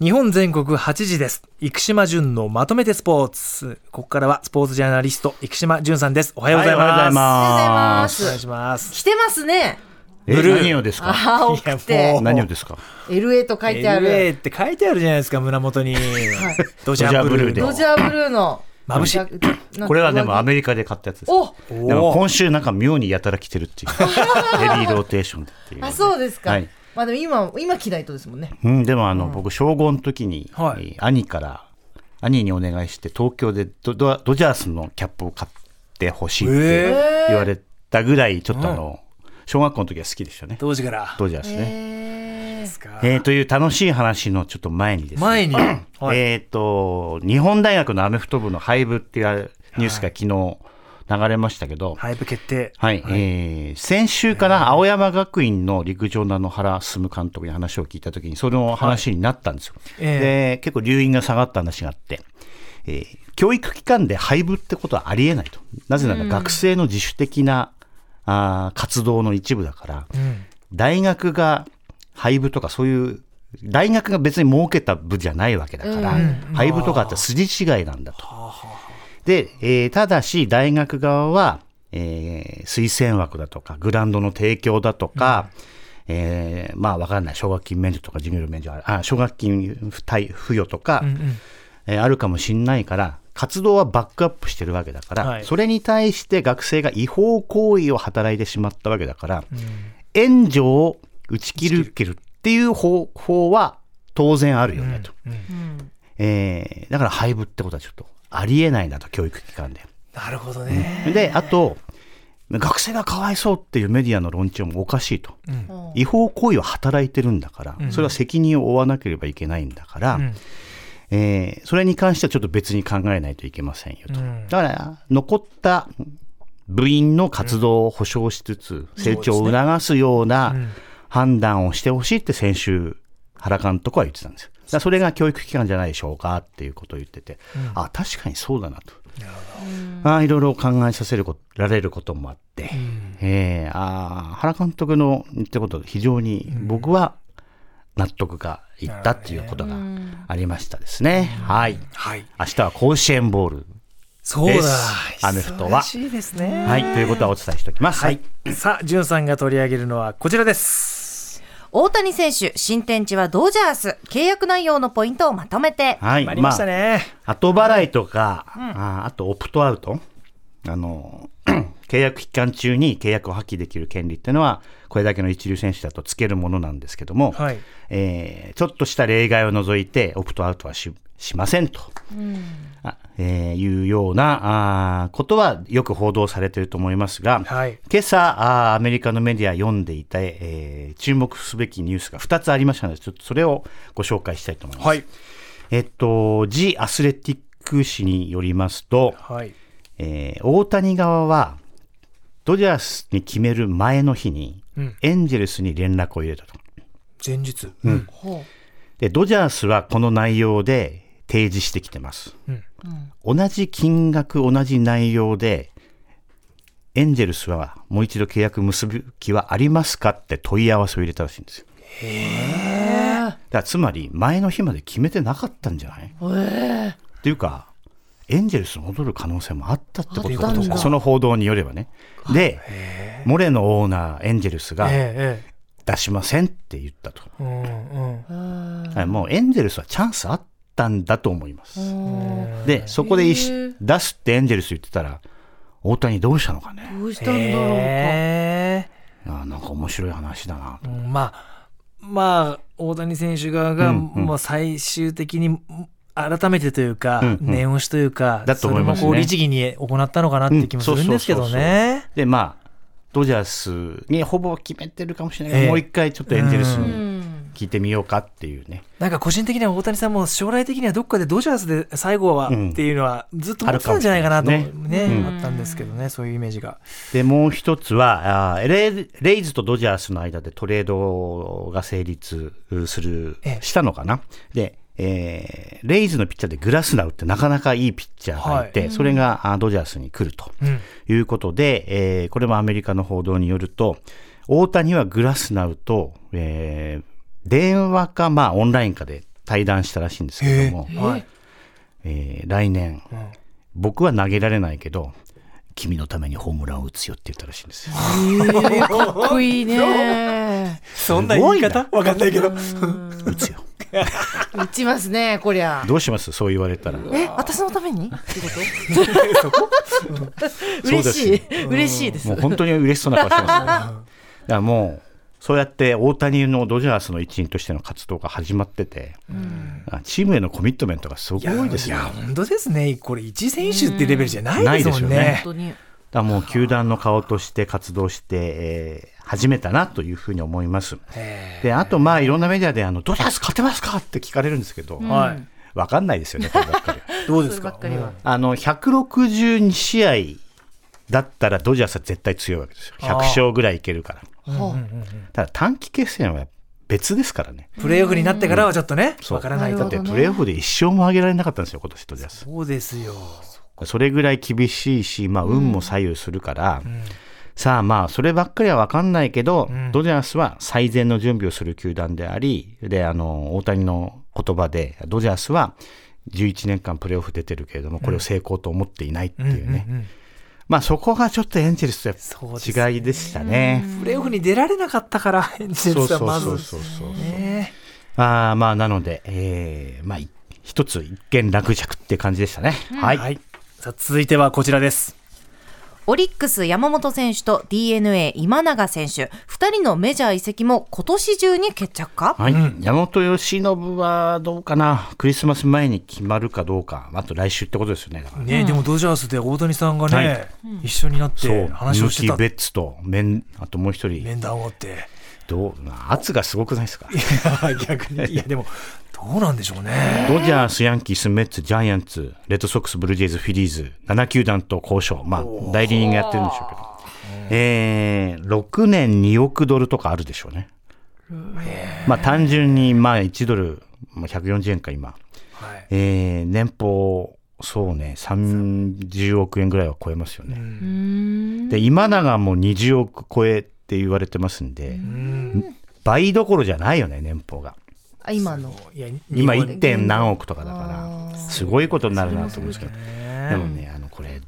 日本全国8時です。生島淳のまとめてスポーツ。ここからはスポーツジャーナリスト、生島淳さんです。おはようございます。はいおはようございま。ますすお願いします。来てますね。えブルー何をですか？何をですか？LA と書いてあ LA るって書いてあるじゃないですか、胸元に。ドジャーブルーで。ドジャーブルーの眩しいいこれはでもアメリカで買ったやつです。おおでもー今週なんか妙にやたら来てるっていう。ヘビーローテーションでっていう。あそうですか、はいまあでも今今着ないとですもんねうん、でもあの、僕、小5の時に、はいえー兄から、兄にお願いして、東京でドドドジャースのキャップを買ってほしいってえ言われたぐらい、ちょっとあの、小学校の時は好きでしたね。当時から。ドジャースね。えーという楽しい話のちょっと前にですね。前に。はいえっ、と、日本大学のアメフト部の廃部っていうニュースが昨日流れましたけど、廃部決定。はい、えー先週かな、青山学院の陸上の原進監督に話を聞いたときに、その話になったんですよ。えで、結構留飲が下がった話があって、えー教育機関で廃部ってことはありえないと。なぜなら学生の自主的な、あー活動の一部だから、うん。大学が廃部とかそういう、大学が別に設けた部じゃないわけだから、廃部とかって筋違いなんだと。で、えーただし大学側は、えー推薦枠だとか、グランドの提供だとか、えーまあわかんない、奨学金免除とか授業料免除ああ、奨学金付与とか、えーあるかもしんないから、活動はバックアップしてるわけだから、はい。それに対して学生が違法行為を働いてしまったわけだから、援助を打ち切るっていう方法は当然あるよねと。えーだから廃部ってことはちょっとありえないなと、教育機関で。なるほどね。で、あと、学生がかわいそうっていうメディアの論調もおかしいと。違法行為を働いてるんだから、それは責任を負わなければいけないんだから、んえーそれに関してはちょっと別に考えないといけませんよと。んだから、残った部員の活動を保障しつつ、成長を促すような判断をしてほしいって先週、原監督は言ってたんですよ。だそれが教育機関じゃないでしょうかっていうことを言ってて、あ、確かにそうだなと。あいろいろ考えさせるこられることもあって、えーあー原監督の言ったこと、非常に僕は納得がいったっていうことがありましたですね。はい。はい。明日は甲子園ボール。そうだです。アメフトはしいですね。はい。ということはお伝えしておきます。はい。さあ、じゅんさんが取り上げるのはこちらです。大谷選手新天地はドジャース。契約内容のポイントをまとめて。はい。決まりましたね。後払いとか、ああとオプトアウト、あの、契約期間中に契約を破棄できる権利っていうのは、これだけの一流選手だとつけるものなんですけども、はい。えーちょっとした例外を除いて、オプトアウトはししませんと、あえーいうようなあーことはよく報道されていると思いますが、はい今朝あーアメリカのメディア読んでいた、えー注目すべきニュースが2つありましたので、ちょっとそれをご紹介したいと思います。はい。えっと、ジ・アスレティック誌によりますと、はい。えー大谷側は、ドジャースに決める前の日に、うんエンジェルスに連絡を入れたと。前日。ほで、ドジャースはこの内容で提示してきてます。うん同じ金額、同じ内容で、エンジェルスはもう一度契約結ぶ気はありますかって問い合わせを入れたらしいんですよ。だからつまり、前の日まで決めてなかったんじゃない？っていうか、エンジェルス戻る可能性もあったってことだあったんだその報道によればね。で、モレのオーナー、エンジェルスがええ出しませんって言ったと。ええ。うんうん。はいもうエンジェルスはチャンスあったんだと思います。で、そこで出すってエンジェルス言ってたら、大谷どうしたのかね。どうしたんだろうか、なんか面白い話だなと。えうんまあ、まあ、大谷選手側が、もう最終的に、改めてというか、うんうん。念押しというか、だと思いますね。それもこう律儀に行ったのかなって気もするんですけどね。で、まあ、ドジャースにほぼ決めてるかもしれないけど、ええ。もう一回ちょっとエンジェルスうにうん聞いてみようかっていうね。なんか個人的には大谷さんも将来的にはどっかでドジャースで最後はうんっていうのはずっと思ってたんじゃないかなとね、あったんですけどね、そういうイメージが。で、もう一つは、あーレイレイズとドジャースの間でトレードが成立するええ、したのかな。で、えーレイズのピッチャーでグラスナウってなかなかいいピッチャーがいて、それがあドジャースに来るとうん。いうことで、えーこれもアメリカの報道によると、大谷はグラスナウと、えー電話か、まあ、オンラインかで対談したらしいんですけども、はいえー来年、ん僕は投げられないけど君のためにホームランを打つよって言ったらしいんですよ。かっこいいね。そんな言い方？わかんないけど打つよ。打ちますね、こりゃ。どうします？そう言われたら。え、私のために？嬉しい。嬉しいですもう。本当に嬉しそうな顔してます、ね。だからもうそうやって大谷のドジャースの一員としての活動が始まってて、あチームへのコミットメントがすごく多いですよ。いや本当ですね。これ一選手ってレベルじゃないですもんないね。本当に。らもう球団の顔として活動して、えー始めたなというふうに思います。へであとまあいろんなメディアであのドジャース勝てますかって聞かれるんですけど、ーはい。わかんないですよねこればっかり どうですか？あの162試合だったらドジャースは絶対強いわけですよ。100勝ぐらいいけるから。はただ短期決戦は別ですからね。プレーオフになってからはちょっとねわからないだってプレーオフで一勝も上げられなかったんですよ今年ドジャース。そうですよ。それぐらい厳しいし、まあ、運も左右するから、さあまあそればっかりは分かんないけど、ん。ドジャースは最善の準備をする球団でありであの大谷の言葉でドジャースは11年間プレーオフ出てるけれどもこれを成功と思っていないっていうね、うんうんうんまあそこがちょっとエンジェルスと違いでしたね。プレーオフに出られなかったからエンジェルスはまずそうそうそう。そうね。あーまあなので、えーまあい一つ一見落着って感じでしたね。はい、はい。さあ続いてはこちらですオリックス山本選手と DNA 今永選手、二人のメジャー移籍も今年中に決着か？はい。山本由伸はどうかな、クリスマス前に決まるかどうか、あと来週ってことですよね。だから。ねでもドジャースで大谷さんがね、はい。一緒になってそう、話をしてた。ベッツとメン、あともう一人、面談を追ってどう圧がすごくないですか？いや逆にいやでもどうなんでしょうねドジャース、ヤンキース、メッツ、ジャイアンツ、レッドソックス、ブルージェイズ、フィリーズ、7球団と交渉、まあ、代理人がやってるんでしょうけど、えー、6年2億ドルとかあるでしょうね。まあ、単純に、まあ、1ドル、まあ、140円か、今。はいえー、年俸、そうね、30億円ぐらいは超えますよね。で、今永も20億超えって言われてますんで、うん倍どころじゃないよね、年俸が。あ今の。今日本 1. 点何億とかだから、すごいことになるなと思うんですけど。ねでもね、あの、これ、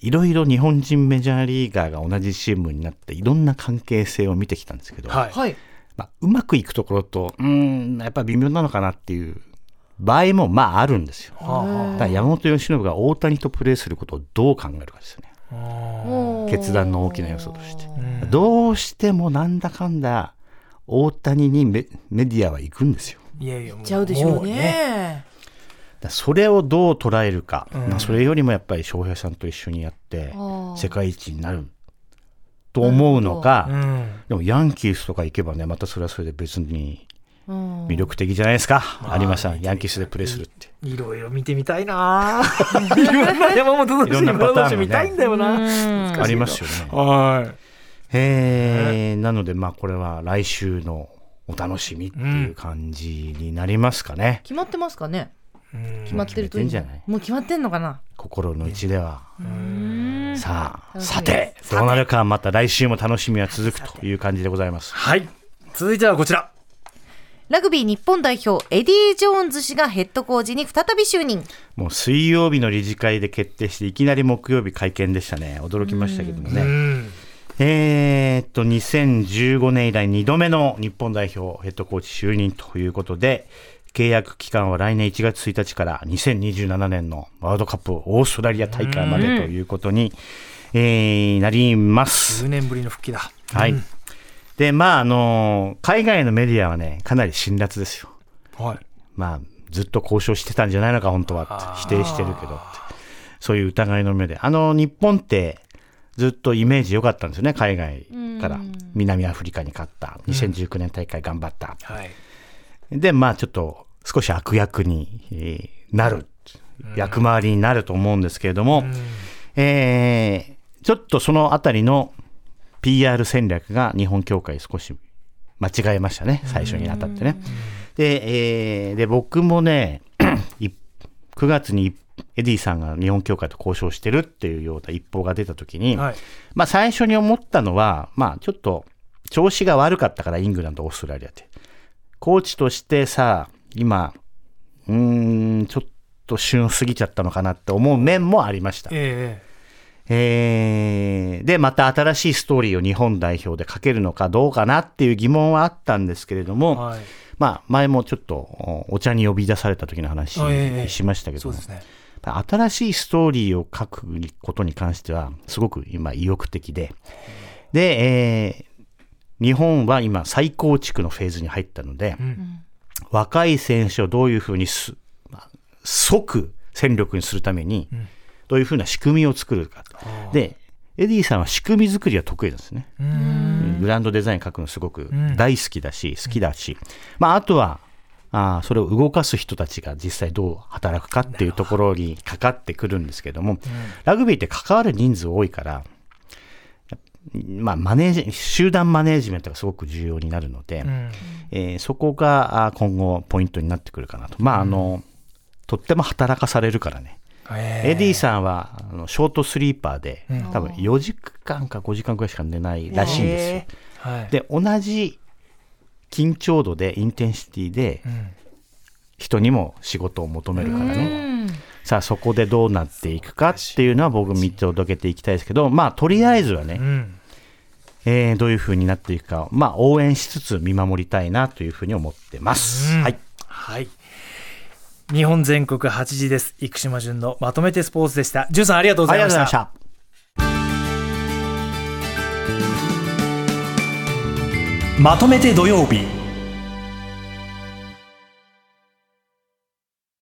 いろいろ日本人メジャーリーガーが同じチームになって、いろんな関係性を見てきたんですけど、はいはい。まあ、うまくいくところと、うーん、やっぱ微妙なのかなっていう場合も、まあ、あるんですよ。だから山本由伸が大谷とプレーすることをどう考えるかですよね。あ決断の大きな要素として。どうしてもなんだかんだ、大谷にメメディアは行くんですよ。いやいやもちゃうでしょうもね。だからそれをどう捉えるか、うん。まあそれよりもやっぱり翔平さんと一緒にやって世界一になると思うのか、うん。でもヤンキースとか行けばねまたそれはそれで別に。うん魅力的じゃないですか、有馬さんヤンキースでプレーするって。いろいろ見てみたいな。いろんな山本投手いろんなパターンがね。山本投手見たいんだよな。うん。ありますよね。はえー。なのでまあこれは来週のお楽しみっていう感じになりますかね、決まってますかね？決まってるといいんじゃない？もう決まってんのかな？心の内では、うん。さあさて。どうなるかまた来週も楽しみは続くという感じでございます。はい。続いてはこちらラグビー日本代表エディ・ジョーンズ氏がヘッドコーチに再び就任。もう水曜日の理事会で決定していきなり木曜日会見でしたね。驚きましたけどもうね、ん。えーっと2015年以来2度目の日本代表ヘッドコーチ就任ということで契約期間は来年1月1日から2027年のワールドカップオーストラリア大会までということに、えーなります。10年ぶりの復帰だ。はい。うんで、まあ、あの海外のメディアはね、かなり辛辣ですよ。はいまあ、ずっと交渉してたんじゃないのか、本当はって。否定してるけど。そういう疑いの目で。あの、日本って、ずっとイメージ良かったんですよね、海外から。南アフリカに勝った。2019年大会頑張った。はいで、まあ、ちょっと、少し悪役に、えーなる。役回りになると思うんですけれども、えーちょっとそのあたりの PR 戦略が日本協会少し間違えましたね、最初にあたってね。で、えーで、僕もね、い9月にエディさんが日本協会と交渉してるっていうような一報が出たときに、はいまあ最初に思ったのは、まあちょっと調子が悪かったからイングランド、オーストラリアって。コーチとしてさ、今、うーん、ちょっと旬過ぎちゃったのかなって思う面もありました。ええーで、また新しいストーリーを日本代表で書けるのかどうかなっていう疑問はあったんですけれどえも、はい。まあ、前もちょっとおお茶に呼び出された時の話しましたけども、ね。新しいストーリーを書くことに関しては、すごく今意欲的で、で、えー日本は今再構築のフェーズに入ったので、うん若い選手をどういうふうにす、まあ即戦力にするためにん、どういうふうな仕組みを作るか。で、エディさんは仕組み作りは得意なんですね。うんグランドデザイン書くのすごくん大好きだし、好きだし、まあ、あとは、あーそれを動かす人たちが実際どう働くかっていうところにかかってくるんですけども、ラグビーって関わる人数多いから、まあ、マネージ、集団マネージメントがすごく重要になるので、うんえーそこが今後ポイントになってくるかなと。まあ、あの、とっても働かされるからね。ええエディさんはあのショートスリーパーで、うん多分4時間か5時間くらいしか寝ないらしいんですよ。はい。で、同じ緊張度で、インテンシティでうん人にも仕事を求めるからうね。んさあ、そこでどうなっていくかっていうのは僕見届けていきたいですけど、まあ、とりあえずはね、うんえーどういう風になっていくかを、まあ、応援しつつ見守りたいなというふうに思ってます。うんはい。はい。日本全国8時です。生島淳のまとめてスポーツでした。淳さんありがとうございまし。がとうございました。まとめて土曜日